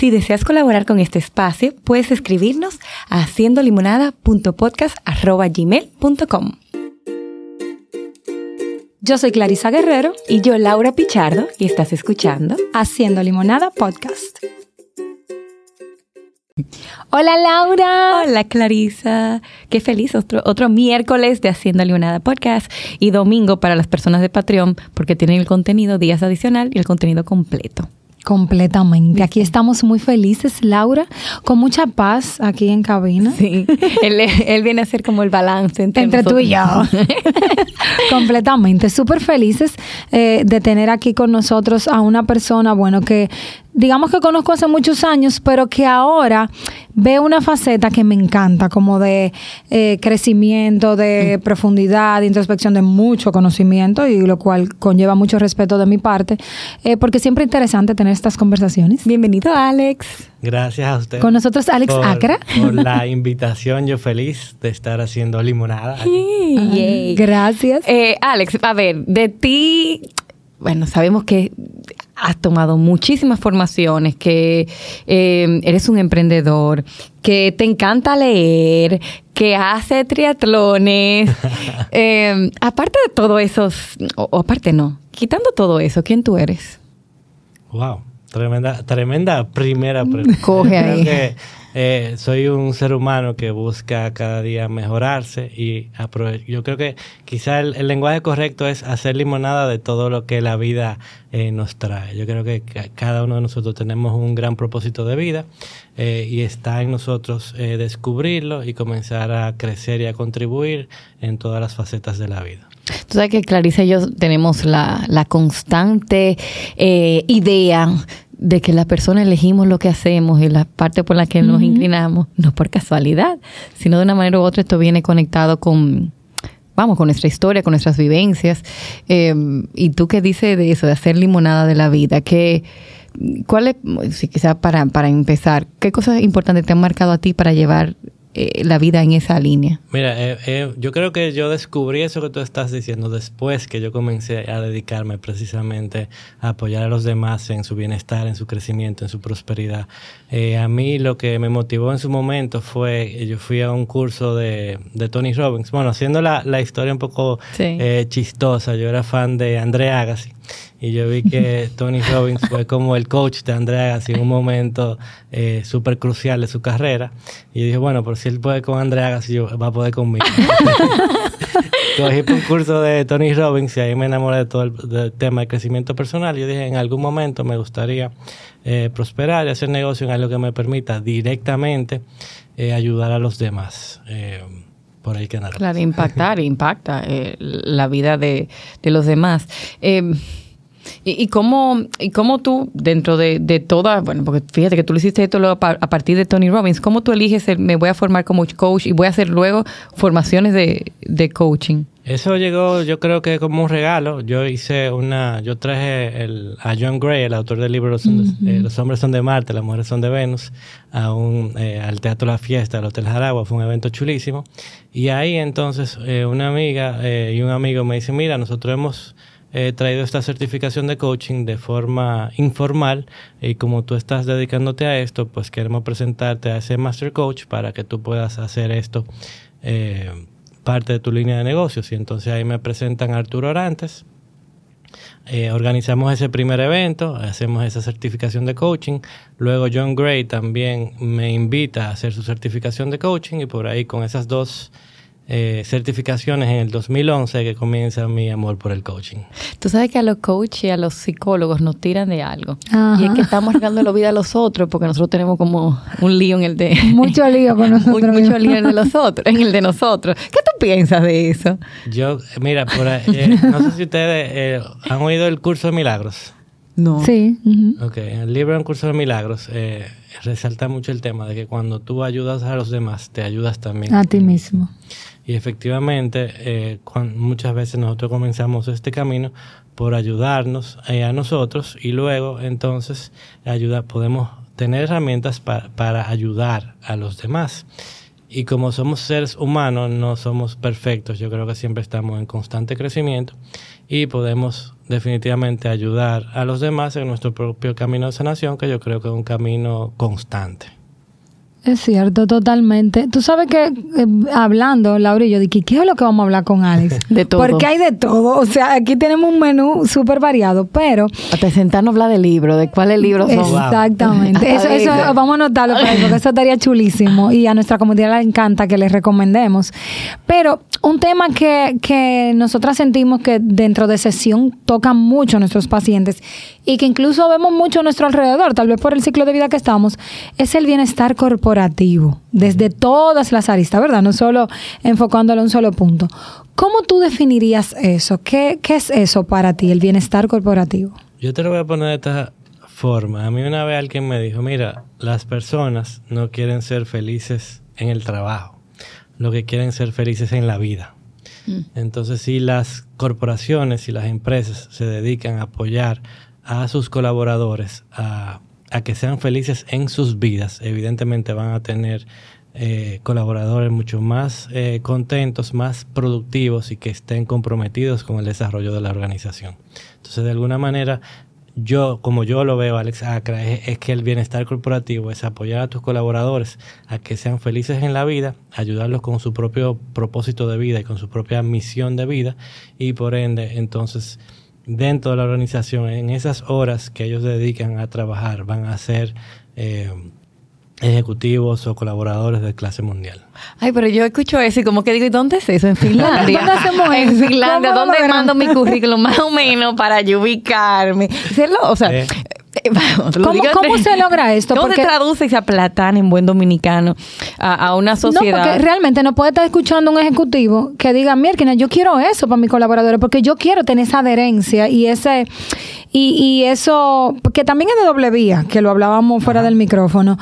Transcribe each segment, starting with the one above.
Si deseas colaborar con este espacio, puedes escribirnos a haciendolimonada.podcast.gmail.com Yo soy Clarisa Guerrero y yo Laura Pichardo y estás escuchando Haciendo Limonada Podcast. Hola Laura. Hola Clarisa. Qué feliz otro, otro miércoles de Haciendo Limonada Podcast y domingo para las personas de Patreon porque tienen el contenido días adicional y el contenido completo. Completamente. Aquí estamos muy felices, Laura, con mucha paz aquí en cabina. Sí, él, viene a ser como el balance entre, tú y yo. Completamente. Súper felices eh, de tener aquí con nosotros a una persona, bueno, que digamos que conozco hace muchos años, pero que ahora veo una faceta que me encanta, como de eh, crecimiento, de mm. profundidad, de introspección, de mucho conocimiento, y lo cual conlleva mucho respeto de mi parte, eh, porque siempre es interesante tener estas conversaciones. Bienvenido, Alex. Gracias a usted. Con nosotros, Alex Acra. Por la invitación, yo feliz de estar haciendo limonada. gracias. Eh, Alex, a ver, de ti bueno, sabemos que has tomado muchísimas formaciones, que eh, eres un emprendedor, que te encanta leer, que hace triatlones. Eh, aparte de todo eso, o, aparte no, quitando todo eso, ¿quién tú eres? Wow, tremenda, tremenda primera pregunta. Coge ahí. Eh, soy un ser humano que busca cada día mejorarse y yo creo que quizá el, lenguaje correcto es hacer limonada de todo lo que la vida eh, nos trae. Yo creo que cada uno de nosotros tenemos un gran propósito de vida eh, y está en nosotros descubrirlo y comenzar a crecer y a contribuir en todas las facetas de la vida. Tú sabes que Clarice y yo tenemos la, la constante idea de que las personas elegimos lo que hacemos y la parte por la que nos inclinamos, no por casualidad, sino de una manera u otra esto viene conectado con, vamos, con nuestra historia, con nuestras vivencias. Eh, y tú qué dices de eso, de hacer limonada de la vida, que, ¿cuál es, si quizás para, para empezar, qué cosas importantes te han marcado a ti para llevar eh, la vida en esa línea? Mira, eh, eh, yo creo que yo descubrí eso que tú estás diciendo después que yo comencé a dedicarme precisamente a apoyar a los demás en su bienestar, en su crecimiento, en su prosperidad. a mí lo que me motivó en su momento fue, yo fui a un curso de, de Tony Robbins, bueno, haciendo la, la historia un poco chistosa, yo era fan de André Agassi. Y yo vi que Tony Robbins fue como el coach de Andrea Agassi en un momento eh, súper crucial de su carrera. Y dije, bueno, por si él puede con Andrea Agassi, va a poder conmigo. Cogí un curso de Tony Robbins y ahí me enamoré de todo el tema de crecimiento personal. Yo dije, en algún momento me gustaría eh, prosperar y hacer negocio en algo que me permita directamente eh, ayudar a los demás. por ahí que nada. Claro, impactar, impacta la vida de, de los demás. ¿Y, cómo, y cómo tú, dentro de, de, toda, bueno, porque fíjate que tú lo hiciste esto luego a, partir de Tony Robbins, ¿cómo tú eliges el, me voy a formar como coach y voy a hacer luego formaciones de, de coaching? Eso llegó, yo creo que como un regalo. Yo hice una, yo traje el, a John Gray, el autor del libro Los, eh, hombres son de Marte, las mujeres son de Venus, a un, eh, al Teatro La Fiesta, al Hotel Jaragua. Fue un evento chulísimo. Y ahí entonces eh, una amiga y un amigo me dicen, mira, nosotros hemos he traído esta certificación de coaching de forma informal y como tú estás dedicándote a esto, pues queremos presentarte a ese Master Coach para que tú puedas hacer esto eh, parte de tu línea de negocios. Y entonces ahí me presentan Arturo Orantes. Eh, organizamos ese primer evento, hacemos esa certificación de coaching. Luego John Gray también me invita a hacer su certificación de coaching y por ahí con esas dos eh, certificaciones en el 2011 que comienza mi amor por el coaching. Tú sabes que a los coaches y a los psicólogos nos tiran de algo. Y es que estamos arreglando la vida a los otros porque nosotros tenemos como un lío en el de... Mucho lío con nosotros. mucho lío en el de los otros, en el de nosotros. ¿Qué tú piensas de eso? Yo, mira, por eh, no sé si ustedes eh, han oído el curso de milagros. No. Sí. Ok, el libro Un curso de milagros resalta mucho el tema de que cuando tú ayudas a los demás, te ayudas también a ti mismo. Y efectivamente, eh, muchas veces nosotros comenzamos este camino por ayudarnos eh, a nosotros y luego entonces ayuda, podemos tener herramientas para ayudar a los demás. Y como somos seres humanos, no somos perfectos. Yo creo que siempre estamos en constante crecimiento y podemos definitivamente ayudar a los demás en nuestro propio camino de sanación, que yo creo que es un camino constante. Es cierto, totalmente. Tú sabes que eh, hablando, Laura y yo dije, ¿qué es lo que vamos a hablar con Alex? De todo. Porque hay de todo. O sea, aquí tenemos un menú súper variado, pero... Hasta sentarnos a hablar de libro, de cuáles libros son. Exactamente. Eso, eso vamos a anotarlo por ahí, porque eso estaría chulísimo y a nuestra comunidad le encanta que les recomendemos. Pero un tema que, que nosotras sentimos que dentro de sesión toca mucho a nuestros pacientes y que incluso vemos mucho a nuestro alrededor, tal vez por el ciclo de vida que estamos, es el bienestar corporativo, desde todas las aristas, ¿verdad? No solo enfocándolo en un solo punto. ¿Cómo tú definirías eso? ¿Qué, qué es eso para ti, el bienestar corporativo? Yo te lo voy a poner de esta forma. A mí una vez alguien me dijo, mira, las personas no quieren ser felices en el trabajo, lo que quieren ser felices en la vida. Entonces, si las corporaciones y las empresas se dedican a apoyar a sus colaboradores a, a que sean felices en sus vidas, evidentemente van a tener eh, colaboradores mucho más eh, contentos, más productivos y que estén comprometidos con el desarrollo de la organización. Entonces, de alguna manera, yo, como yo lo veo, Alex Acra, es, es, que el bienestar corporativo es apoyar a tus colaboradores a que sean felices en la vida, ayudarlos con su propio propósito de vida y con su propia misión de vida y por ende, entonces, dentro de la organización, en esas horas que ellos dedican a trabajar, van a ser... Eh, ejecutivos o colaboradores de clase mundial. Ay, pero yo escucho eso y como que digo, ¿y dónde es eso? En Finlandia. ¿Dónde hacemos En? Finlandia, ¿Cómo ¿dónde mando mi currículum? Más o menos para yo ubicarme. Hacerlo, O sea, Eh. Eh, vamos, ¿Cómo- se logra esto? ¿Cómo Porque- se traduce esa platana en buen dominicano a, a una No, sociedad? porque realmente no puede estar escuchando un ejecutivo que diga, mira, yo quiero eso para mis colaboradores, porque yo quiero tener esa adherencia y ese y, y eso, que también es de doble vía, que lo hablábamos fuera del micrófono.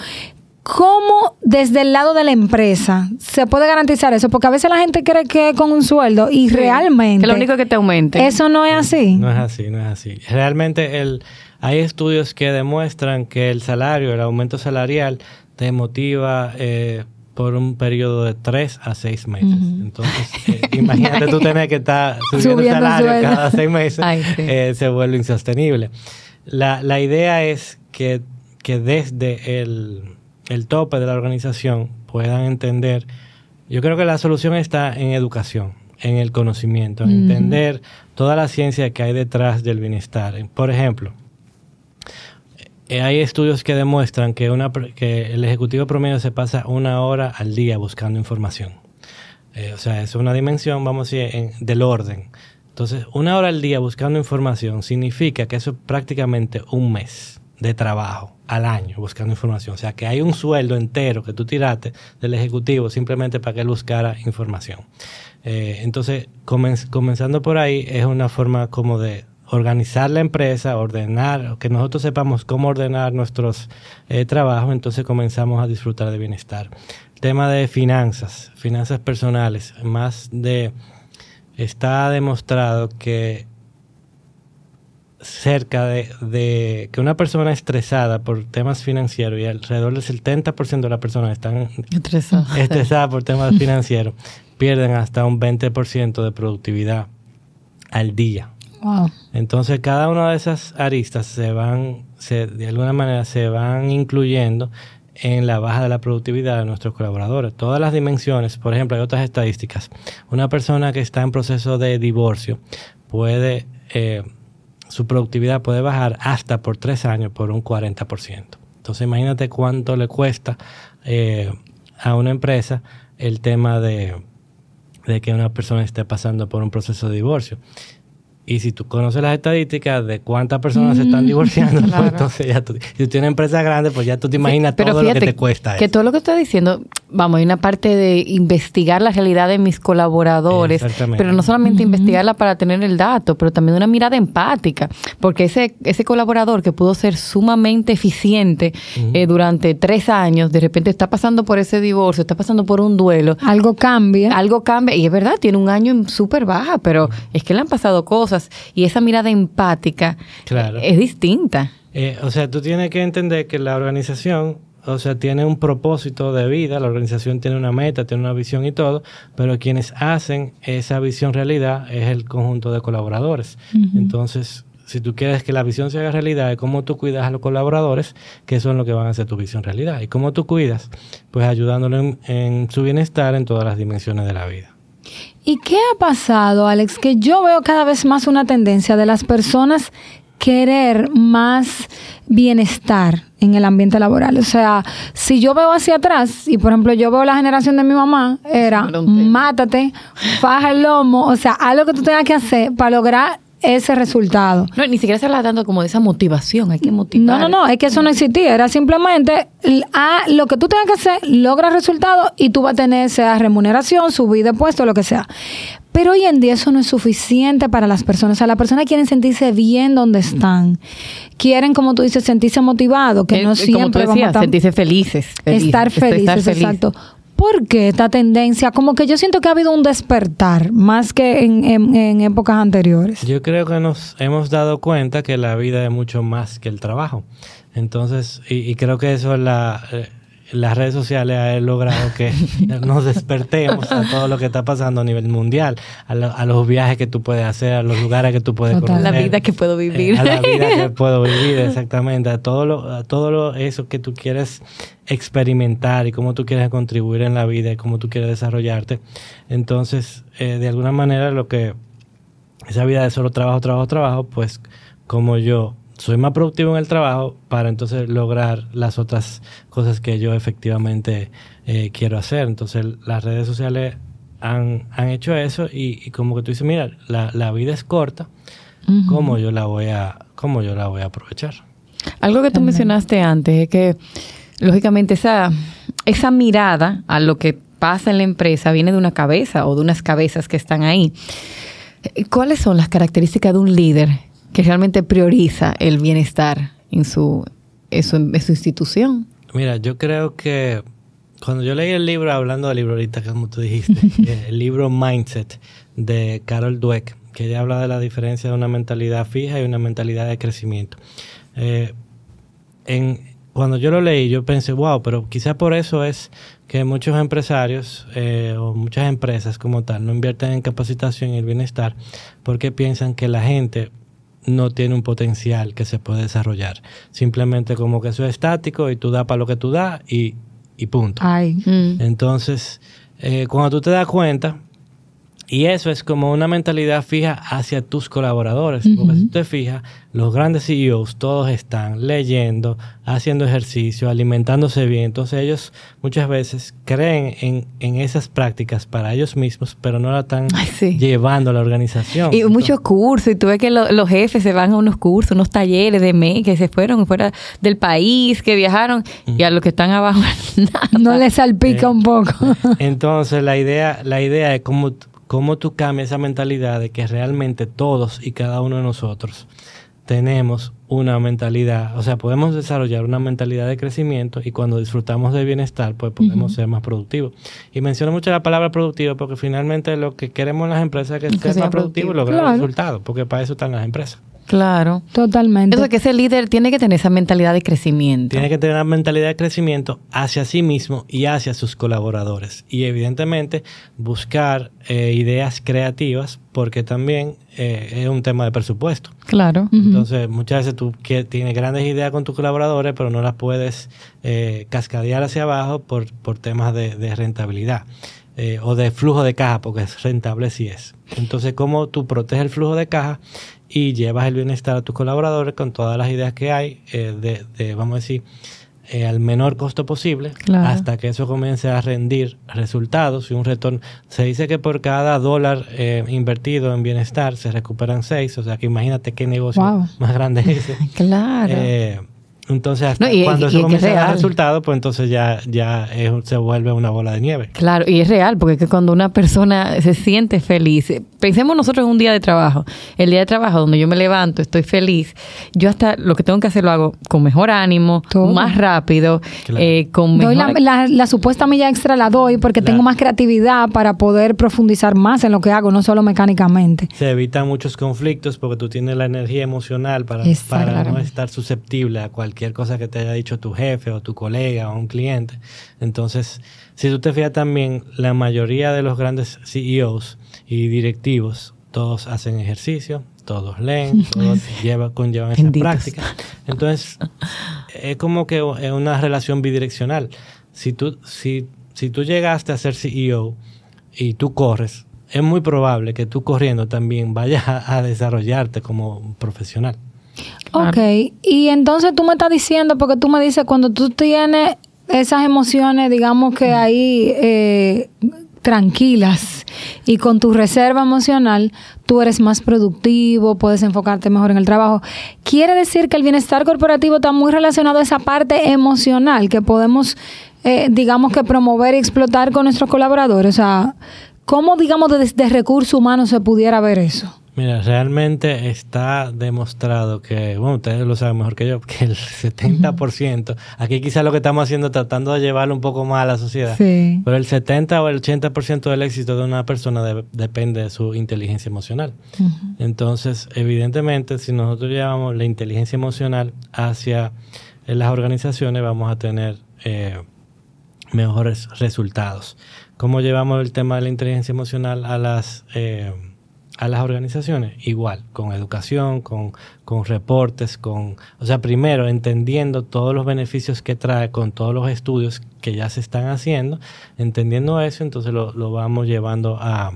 ¿Cómo desde el lado de la empresa se puede garantizar eso? Porque a veces la gente cree que con un sueldo y Sí, realmente Que lo único que te aumente. eso no es así. No es así, no es así. Realmente el, hay estudios que demuestran que el salario, el aumento salarial, te motiva eh, por un periodo de tres a seis meses. Entonces, eh, imagínate tú tener que estar subiendo, Subiendo el salario sueldo. cada seis meses, Ay, sí. eh, se vuelve insostenible. La, la idea es que, que desde el, el tope de la organización puedan entender, yo creo que la solución está en educación, en el conocimiento, en entender toda la ciencia que hay detrás del bienestar. Por ejemplo, hay estudios que demuestran que, el ejecutivo promedio se pasa una hora al día buscando información. Eh, o sea, es una dimensión, vamos a decir, en- del orden. Entonces, una hora al día buscando información significa que eso es prácticamente un mes de trabajo al año buscando información. O sea, que hay un sueldo entero que tú tiraste del ejecutivo simplemente para que él buscara información. Eh, entonces, comen- comenzando por ahí, es una forma como de organizar la empresa, ordenar, que nosotros sepamos cómo ordenar nuestros eh, trabajos, entonces comenzamos a disfrutar de bienestar. Tema de finanzas, finanzas personales, más de... Está demostrado que cerca de, de que una persona estresada por temas financieros y alrededor del 70% de las personas están estresadas por temas financieros pierden hasta un 20% de productividad al día. Entonces cada una de esas aristas se van, de alguna manera se van incluyendo en la baja de la productividad de nuestros colaboradores. Todas las dimensiones, por ejemplo, hay otras estadísticas. Una persona que está en proceso de divorcio puede, eh, su productividad puede bajar hasta por tres años por un 40%. Entonces imagínate cuánto le cuesta eh, a una empresa el tema de que una persona esté pasando por un proceso de divorcio. Y si tú conoces las estadísticas de cuántas personas se están divorciando, pues entonces ya tú, si tú tienes una empresa grande, pues ya tú te imaginas Pero todo lo que te cuesta Que eso. todo lo que estoy diciendo, vamos, hay una parte de investigar la realidad de mis colaboradores, Exactamente. pero no solamente investigarla para tener el dato, pero también una mirada empática, porque ese, ese colaborador que pudo ser sumamente eficiente eh, durante tres años, de repente está pasando por ese divorcio, está pasando por un duelo, Algo cambia. algo cambia, y es verdad, tiene un año en súper baja, pero es que le han pasado cosas y esa mirada empática Claro. es distinta. Eh, o sea, tú tienes que entender que la organización, o sea, tiene un propósito de vida, la organización tiene una meta, tiene una visión y todo, pero quienes hacen esa visión realidad es el conjunto de colaboradores. Entonces, si tú quieres que la visión se haga realidad, es cómo tú cuidas a los colaboradores, que son los que van a hacer tu visión realidad. ¿Y cómo tú cuidas? Pues ayudándolo en, su bienestar en todas las dimensiones de la vida. ¿Y qué ha pasado, Alex? Que yo veo cada vez más una tendencia de las personas querer más bienestar en el ambiente laboral. O sea, si yo veo hacia atrás, y por ejemplo yo veo la generación de mi mamá, era mátate, faja el lomo, o sea, haz lo que tú tengas que hacer para lograr ese resultado. No, ni siquiera se habla tanto como de esa motivación, hay que motivar. No, no, no, es que eso no existía, era simplemente a lo que tú tengas que hacer, logra resultados y tú vas a tener sea remuneración, subida de puesto, lo que sea. Pero hoy en día eso no es suficiente para las personas. O sea, las personas quieren sentirse bien donde están. Quieren, como tú dices, sentirse motivados, que no siempre como tú sentirse felices. estar felices, exacto. ¿Por qué esta tendencia? Como que yo siento que ha habido un despertar más que en, épocas anteriores. Yo creo que nos hemos dado cuenta que la vida es mucho más que el trabajo. Entonces, y, creo que eso es la, eh, las redes sociales han logrado que nos despertemos a todo lo que está pasando a nivel mundial, a, los viajes que tú puedes hacer, a los lugares que tú puedes conocer. A la vida que puedo vivir. a la vida que puedo vivir, exactamente. A todo, lo, a todo lo, eso que tú quieres experimentar y cómo tú quieres contribuir en la vida y cómo tú quieres desarrollarte. Entonces, eh, de alguna manera, lo que esa vida de solo trabajo, trabajo, trabajo, pues como yo soy más productivo en el trabajo para entonces lograr las otras cosas que yo efectivamente eh, quiero hacer. Entonces las redes sociales han, hecho eso y, como que tú dices, mira, la, vida es corta, ¿cómo, yo la voy a, ¿cómo yo la voy a aprovechar? Algo que tú mencionaste antes es que, lógicamente, esa, esa mirada a lo que pasa en la empresa viene de una cabeza o de unas cabezas que están ahí. ¿Cuáles son las características de un líder que realmente prioriza el bienestar en su, en su, institución. Mira, yo creo que cuando yo leí el libro, hablando del libro ahorita, como tú dijiste, eh, el libro Mindset de Carol Dweck, que ella habla de la diferencia de una mentalidad fija y una mentalidad de crecimiento. Eh, en, cuando yo lo leí, yo pensé, wow, pero quizá por eso es que muchos empresarios eh, o muchas empresas como tal no invierten en capacitación y el bienestar porque piensan que la gente no tiene un potencial que se puede desarrollar. Simplemente como que eso es estático y tú das para lo que tú das y, y punto. Mm. Entonces, eh, cuando tú te das cuenta, y eso es como una mentalidad fija hacia tus colaboradores. Porque si te fijas, los grandes CEOs todos están leyendo, haciendo ejercicio, alimentándose bien. Entonces ellos muchas veces creen en, en esas prácticas para ellos mismos, pero no la están llevando a la organización. Y muchos cursos. Y tú ves que los jefes se van a unos cursos, unos talleres de mes, que se fueron fuera del país, que viajaron, y a los que están abajo no les salpica un poco. Entonces la idea, la idea es cómo cómo tú cambias esa mentalidad de que realmente todos y cada uno de nosotros tenemos una mentalidad, o sea, podemos desarrollar una mentalidad de crecimiento y cuando disfrutamos del bienestar, pues podemos ser más productivos. Y menciono mucho la palabra productivo porque finalmente lo que queremos en las empresas es que, sea más productivo y lograr resultados, porque para eso están las empresas. Claro. Totalmente. Eso que ese líder tiene que tener esa mentalidad de crecimiento. Tiene que tener una mentalidad de crecimiento hacia sí mismo y hacia sus colaboradores. Y evidentemente buscar eh, ideas creativas porque también eh, es un tema de presupuesto. Claro. Entonces, muchas veces tú tienes grandes ideas con tus colaboradores, pero no las puedes eh, cascadear hacia abajo por, por temas de, de rentabilidad. O de flujo de caja, porque es rentable si es. Entonces, ¿cómo tú proteges el flujo de caja y llevas el bienestar a tus colaboradores con todas las ideas que hay eh, de, vamos a decir, eh, al menor costo posible hasta que eso comience a rendir resultados y un retorno. Se dice que por cada dólar eh, invertido en bienestar se recuperan seis, o sea que imagínate qué negocio más grande es ese. claro. Entonces, cuando se comienza a dar resultados, pues entonces ya, ya se vuelve una bola de nieve. Claro, y es real, porque es cuando una persona se siente feliz, pensemos nosotros en un día de trabajo, el día de trabajo donde yo me levanto, estoy feliz, yo hasta lo que tengo que hacer lo hago con mejor ánimo, más rápido, eh, con mejor... la, supuesta milla extra la doy porque tengo más creatividad para poder profundizar más en lo que hago, no solo mecánicamente. Se evitan muchos conflictos porque tú tienes la energía emocional para, para no estar susceptible a cualquier cualquier cosa que te haya dicho tu jefe o tu colega o un cliente. Entonces, si tú te fijas también, la mayoría de los grandes CEOs y directivos, todos hacen ejercicio, todos leen, todos lleva, conllevan esa práctica. Entonces, es como que es una relación bidireccional. Si tú, si, si tú llegaste a ser CEO y tú corres, es muy probable que tú corriendo también vayas a, desarrollarte como profesional. Ok, y entonces tú me estás diciendo, porque tú me dices, cuando tú tienes esas emociones, digamos que ahí eh, tranquilas y con tu reserva emocional, tú eres más productivo, puedes enfocarte mejor en el trabajo. Quiere decir que el bienestar corporativo está muy relacionado a esa parte emocional que podemos, eh, digamos que promover y explotar con nuestros colaboradores. O sea, ¿cómo, digamos, desde recursos humanos se pudiera ver eso? Mira, realmente está demostrado que, bueno, ustedes lo saben mejor que yo, que el 70%, aquí quizás lo que estamos haciendo tratando de llevarlo un poco más a la sociedad, pero el 70 o el 80% del éxito de una persona depende de su inteligencia emocional. Entonces, evidentemente, si nosotros llevamos la inteligencia emocional hacia las organizaciones, vamos a tener eh, mejores resultados. ¿Cómo llevamos el tema de la inteligencia emocional a las... Eh, a las organizaciones? Igual, con educación, con, con, reportes, con, o sea, primero entendiendo todos los beneficios que trae con todos los estudios que ya se están haciendo, entendiendo eso, entonces lo, lo vamos llevando a,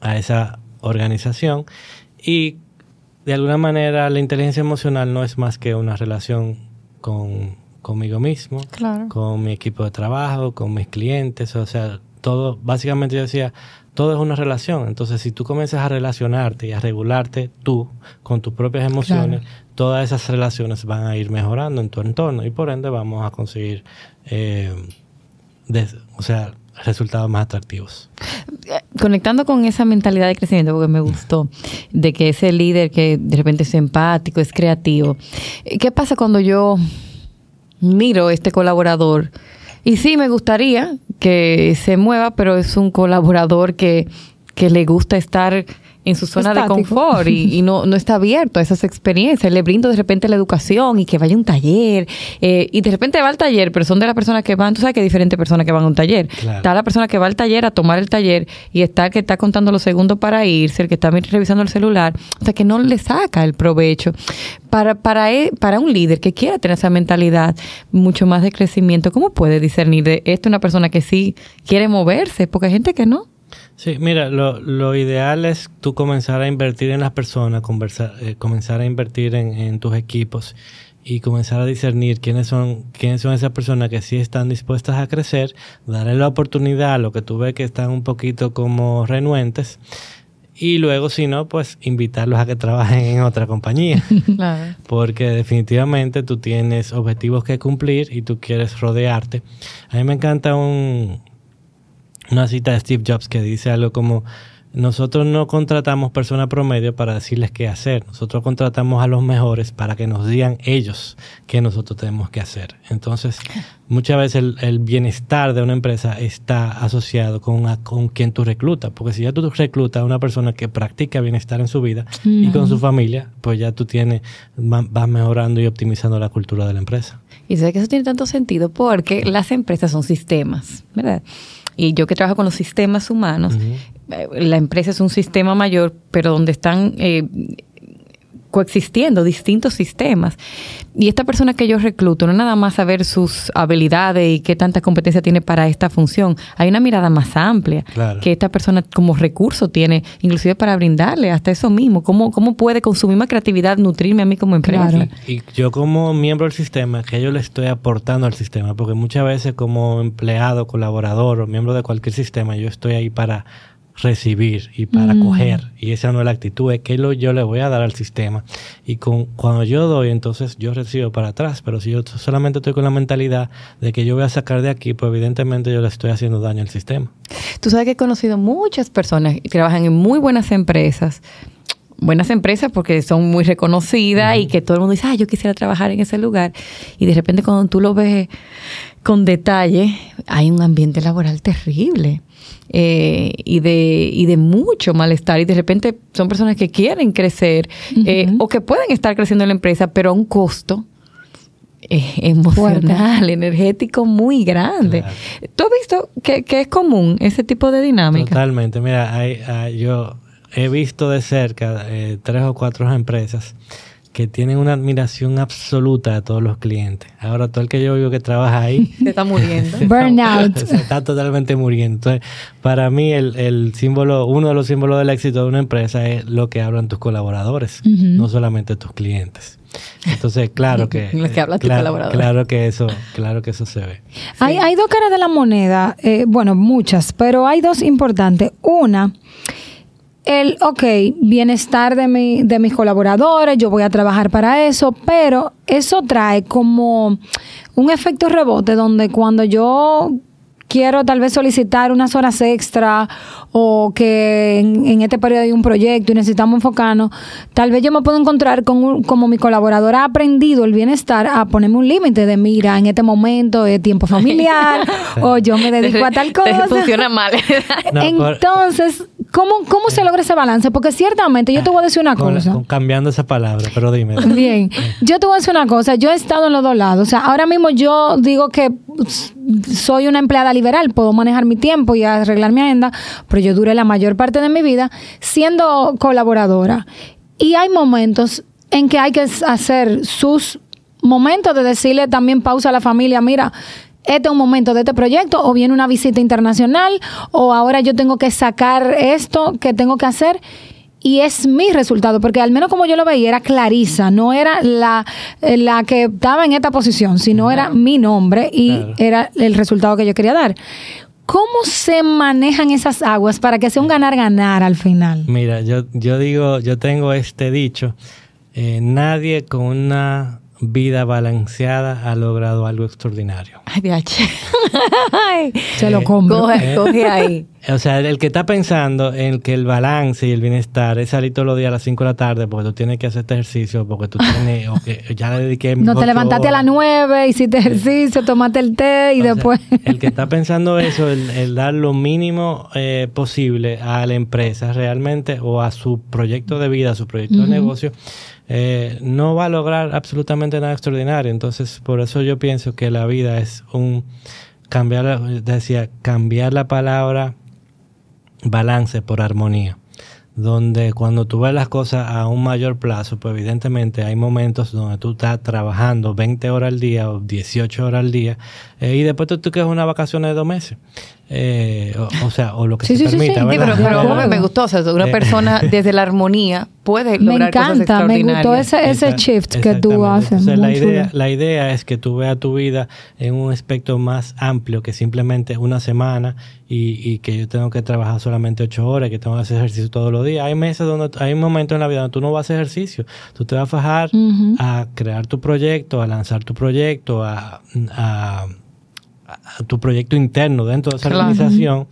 a esa organización y de alguna manera la inteligencia emocional no es más que una relación con conmigo mismo, con mi equipo de trabajo, con mis clientes, o sea, todo, básicamente yo decía, todo es una relación. Entonces, si tú comienzas a relacionarte y a regularte tú con tus propias emociones, todas esas relaciones van a ir mejorando en tu entorno y por ende vamos a conseguir, eh, o sea, resultados más atractivos. Conectando con esa mentalidad de crecimiento, porque me gustó, de que ese líder que de repente es empático, es creativo. ¿Qué pasa cuando yo miro este colaborador? Y sí, me gustaría que se mueva, pero es un colaborador que, que le gusta estar en su zona de confort y, no, no, está abierto a esas experiencias. Le brindo de repente la educación y que vaya a un taller. Eh, y de repente va al taller, pero son de las personas que van, tú sabes que hay diferentes personas que van a un taller. Está la persona que va al taller a tomar el taller y está que está contando los segundos para irse, el que está revisando el celular. O sea, que no le saca el provecho. Para, para, e, para un líder que quiera tener esa mentalidad mucho más de crecimiento, ¿cómo puede discernir de esto una persona que sí quiere moverse? Porque hay gente que no. Sí, mira, lo, lo, ideal es tú comenzar a invertir en las personas, conversar, eh, comenzar a invertir en, en, tus equipos y comenzar a discernir quiénes son, quiénes son esas personas que sí están dispuestas a crecer, darle la oportunidad a lo que tú ves que están un poquito como renuentes y luego si no, pues invitarlos a que trabajen en otra compañía. Claro. Porque definitivamente tú tienes objetivos que cumplir y tú quieres rodearte. A mí me encanta un, una cita de Steve Jobs que dice algo como, nosotros no contratamos personas promedio para decirles qué hacer, nosotros contratamos a los mejores para que nos digan ellos qué nosotros tenemos que hacer. Entonces, muchas veces el, bienestar de una empresa está asociado con, con quien tú reclutas, porque si ya tú reclutas a una persona que practica bienestar en su vida y con su familia, pues ya tú tienes, vas mejorando y optimizando la cultura de la empresa. Y sé que eso tiene tanto sentido porque las empresas son sistemas, ¿verdad? Y yo que trabajo con los sistemas humanos, eh, la empresa es un sistema mayor, pero donde están eh, coexistiendo distintos sistemas. Y esta persona que yo recluto, no nada más saber sus habilidades y qué tanta competencia tiene para esta función, hay una mirada más amplia que esta persona como recurso tiene, inclusive para brindarle hasta eso mismo, cómo, cómo puede con su misma creatividad nutrirme a mí como empresa. Y yo como miembro del sistema, que yo le estoy aportando al sistema, porque muchas veces como empleado, colaborador o miembro de cualquier sistema, yo estoy ahí para recibir y para mm. coger. Y esa no es la actitud, es que lo, yo le voy a dar al sistema. Y con, cuando yo doy, entonces yo recibo para atrás. Pero si yo solamente estoy con la mentalidad de que yo voy a sacar de aquí, pues evidentemente yo le estoy haciendo daño al sistema. Tú sabes que he conocido muchas personas que trabajan en muy buenas empresas buenas empresas porque son muy reconocidas y que todo el mundo dice, ah, yo quisiera trabajar en ese lugar. Y de repente cuando tú lo ves con detalle, hay un ambiente laboral terrible. Eh, y, de, y de mucho malestar. Y de repente son personas que quieren crecer eh, o que pueden estar creciendo en la empresa, pero a un costo eh, emocional, energético muy grande. ¿Tú has visto que, es común ese tipo de dinámica? Totalmente. Mira, hay, yo he visto de cerca eh, tres o cuatro empresas que tienen una admiración absoluta de todos los clientes. Ahora todo el que yo veo que trabaja ahí se está muriendo. Burnout. Se está totalmente muriendo. Entonces, para mí el, símbolo, uno de los símbolos del éxito de una empresa es lo que hablan tus colaboradores, no solamente tus clientes. Entonces, claro que, claro, que eso, claro que eso se ve. Hay, hay dos caras de la moneda, eh, bueno, muchas, pero hay dos importantes. Una el, ok, bienestar de, mi, de mis colaboradores, yo voy a trabajar para eso, pero eso trae como un efecto rebote donde cuando yo quiero tal vez solicitar unas horas extra o que en, este periodo hay un proyecto y necesitamos enfocarnos, tal vez yo me puedo encontrar con como mi colaborador ha aprendido el bienestar a ponerme un límite de mira, en este momento es tiempo familiar o yo me dedico a tal cosa. funciona mal. Entonces, ¿cómo, ¿cómo se logra ese balance? Porque ciertamente yo te voy a decir una cosa. cambiando esa palabra, pero dime. Bien, yo te voy a decir una cosa, yo he estado en los dos lados, o sea, ahora mismo yo digo que soy una empleada liberal, puedo manejar mi tiempo y arreglar mi agenda, pero yo duré la mayor parte de mi vida siendo colaboradora. Y hay momentos en que hay que hacer sus momentos de decirle también pausa a la familia, mira, este es un momento de este proyecto, o viene una visita internacional, o ahora yo tengo que sacar esto que tengo que hacer y es mi resultado, porque al menos como yo lo veía era Clarisa, no era la, la que estaba en esta posición, sino era mi nombre y era el resultado que yo quería dar. ¿Cómo se manejan esas aguas para que sea un ganar-ganar al final? Mira, yo, yo digo, yo tengo este dicho, eh, nadie con una vida balanceada ha logrado algo extraordinario. Ay, Se lo compro. Coge, ahí. O sea, el, que está pensando en que el balance y el bienestar es salir todos los días a las 5 de la tarde porque tú tienes que hacer este ejercicio, porque tú tienes, o que ya le dediqué... No te levantaste a las 9, hiciste ejercicio, tomaste el té y después... el que está pensando eso, el, dar lo mínimo eh, posible a la empresa realmente o a su proyecto de vida, a su proyecto de negocio, eh, no va a lograr absolutamente nada extraordinario. Entonces, por eso yo pienso que la vida es un cambiar, decía, cambiar la palabra balance por armonía donde cuando tú ves las cosas a un mayor plazo, pues evidentemente hay momentos donde tú estás trabajando 20 horas al día o 18 horas al día eh, y después tú, tú quedas una vacación de dos meses. Eh, o, sea, o lo que se permita. Sí, pero, pero me gustó, o sea, una eh. persona desde la armonía puede lograr me encanta, Me gustó ese, ese shift que tú haces. la, idea, la idea es que tú veas tu vida en un aspecto más amplio que simplemente una semana y, y, que yo tengo que trabajar solamente ocho horas, que tengo que hacer ejercicio todos los días. Hay meses donde, hay momentos en la vida donde tú no vas a hacer ejercicio. Tú te vas a fajar a crear tu proyecto, a lanzar tu proyecto, a, a tu proyecto interno dentro de esa organización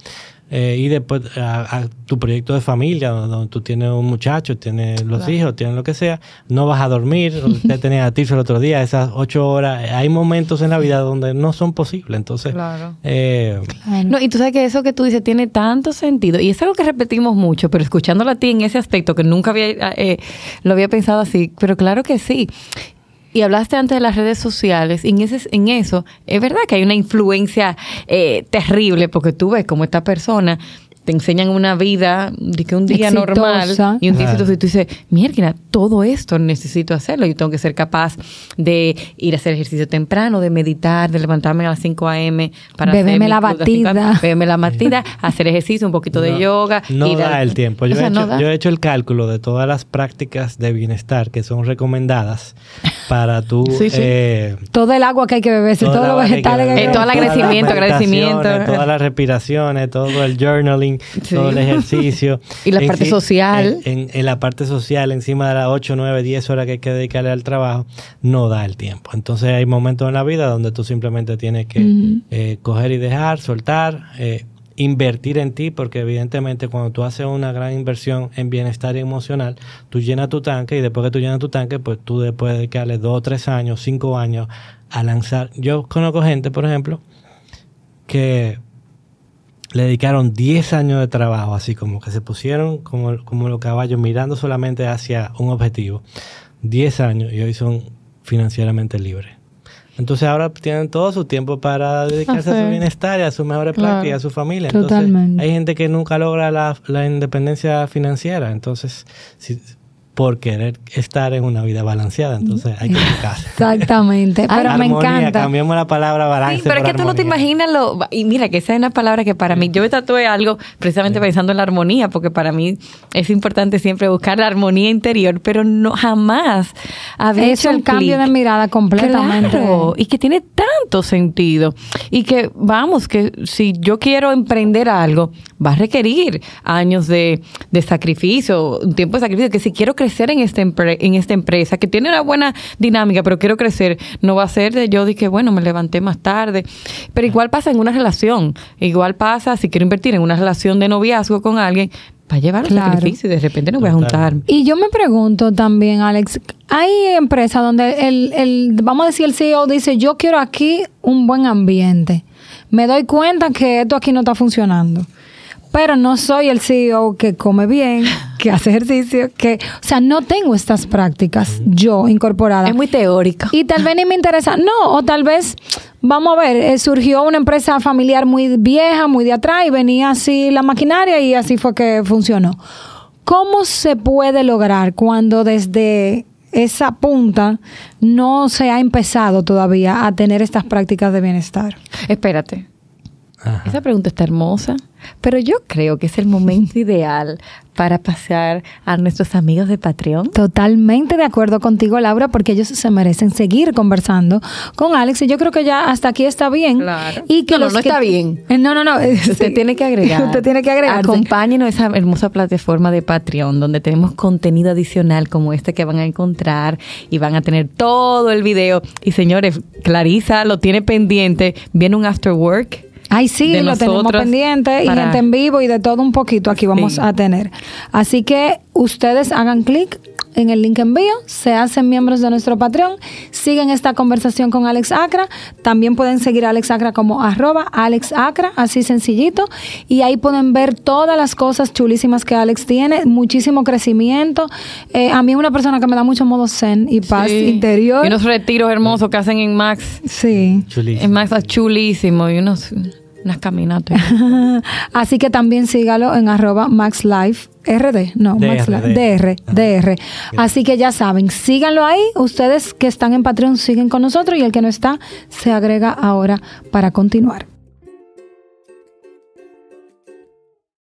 eh, y después a, tu proyecto de familia, donde, tú tienes un muchacho, tienes los hijos, tienes lo que sea, no vas a dormir, te tenías a ti el otro día, esas ocho horas, hay momentos en la vida donde no son posibles, entonces... Eh, no, y tú sabes que eso que tú dices tiene tanto sentido, y es algo que repetimos mucho, pero escuchándolo a ti en ese aspecto que nunca había, eh, lo había pensado así, pero claro que sí. Y hablaste antes de las redes sociales, y en, ese, en eso es verdad que hay una influencia eh, terrible, porque tú ves como esta persona te enseñan una vida de que un día normal y un día exitoso y tú dices, mierda, todo esto necesito hacerlo. Yo tengo que ser capaz de ir a hacer ejercicio temprano, de meditar, de levantarme a las 5 a.m. para beberme la batida. Beberme la batida, hacer ejercicio, un poquito de yoga. No da el tiempo. Yo, he hecho, yo he hecho el cálculo de todas las prácticas de bienestar que son recomendadas para tu... Eh, todo el agua que hay que beberse, todos los vegetales que hay que Todo el agradecimiento, agradecimiento. Todas las respiraciones, todo el journaling, todo el ejercicio. y la parte social. En, la parte social, encima de las 8, 9, 10 horas que hay que dedicarle al trabajo, no da el tiempo. Entonces hay momentos en la vida donde tú simplemente tienes que eh, coger y dejar, soltar. Eh, invertir en ti, porque evidentemente cuando tú haces una gran inversión en bienestar emocional, tú llenas tu tanque y después que tú llenas tu tanque, pues tú después de dedicarle dos, tres años, cinco años a lanzar. Yo conozco gente, por ejemplo, que le dedicaron 10 años de trabajo, así como que se pusieron como, como los caballos mirando solamente hacia un objetivo. 10 años y hoy son financieramente libres. Entonces ahora tienen todo su tiempo para dedicarse a su bienestar a su mejor Claro. práctica y a su familia. Entonces Totalmente. hay gente que nunca logra la, la independencia financiera. Entonces, si- por querer estar en una vida balanceada, entonces hay que educarse. Exactamente. Pero me Armonía, encanta. cambiamos la palabra balance. Sí, pero es que tú no te armonía. imaginas lo... Y mira, que esa es una palabra que para mí... Yo me tatué algo precisamente pensando en la armonía, porque para mí es importante siempre buscar la armonía interior, pero no jamás había Es hecho el cambio clic. de mirada completamente. Claro, y que tiene tanto sentido. Y que, vamos, que si yo quiero emprender algo, va a requerir años de, de sacrificio, un tiempo de sacrificio, que si quiero crecer en, este empre- en esta empresa, que tiene una buena dinámica, pero quiero crecer, no va a ser de yo dije, bueno, me levanté más tarde. Pero igual pasa en una relación, igual pasa si quiero invertir en una relación de noviazgo con alguien, va a llevar Claro. sacrificio y de repente no voy a juntar. Y yo me pregunto también, Alex, hay empresas donde el, el, vamos a decir, el CEO dice, yo quiero aquí un buen ambiente. Me doy cuenta que esto aquí no está funcionando. Pero no soy el CEO que come bien, que hace ejercicio, que, o sea, no tengo estas prácticas yo incorporadas. Es muy teórico. Y tal vez ni me interesa. No, o tal vez, vamos a ver, eh, surgió una empresa familiar muy vieja, muy de atrás, y venía así la maquinaria y así fue que funcionó. ¿Cómo se puede lograr cuando desde esa punta no se ha empezado todavía a tener estas prácticas de bienestar? Espérate. Ajá. Esa pregunta está hermosa, pero yo creo que es el momento ideal para pasar a nuestros amigos de Patreon. Totalmente de acuerdo contigo, Laura, porque ellos se merecen seguir conversando con Alex. Y yo creo que ya hasta aquí está bien. Claro. Y que No, no, los no que- está bien. Eh, No, no, no. eh, Usted sí. tiene que agregar. Usted tiene que agregar. Acompáñenos a esa hermosa plataforma de Patreon, donde tenemos contenido adicional como este que van a encontrar y van a tener todo el video. Y señores, Clarisa lo tiene pendiente. Viene un after work. Ay, sí, lo tenemos pendiente y gente en vivo y de todo un poquito aquí vamos Sí. a tener. Así que ustedes hagan clic en el link envío, se hacen miembros de nuestro Patreon, siguen esta conversación con Alex Acra, también pueden seguir a Alex Acra como arroba Alex Acra, así sencillito, y ahí pueden ver todas las cosas chulísimas que Alex tiene, muchísimo crecimiento. Eh, a mí es una persona que me da mucho modo zen y paz Sí. interior. Y unos retiros hermosos que hacen en Max. Sí. Chulísimo. En Max es chulísimo. Y unos, unas caminatas. Así que también sígalo en arroba maxlife. RD, no, DR, Maxlife, DR, DR. Así que ya saben, síganlo ahí. Ustedes que están en Patreon siguen con nosotros y el que no está se agrega ahora para continuar.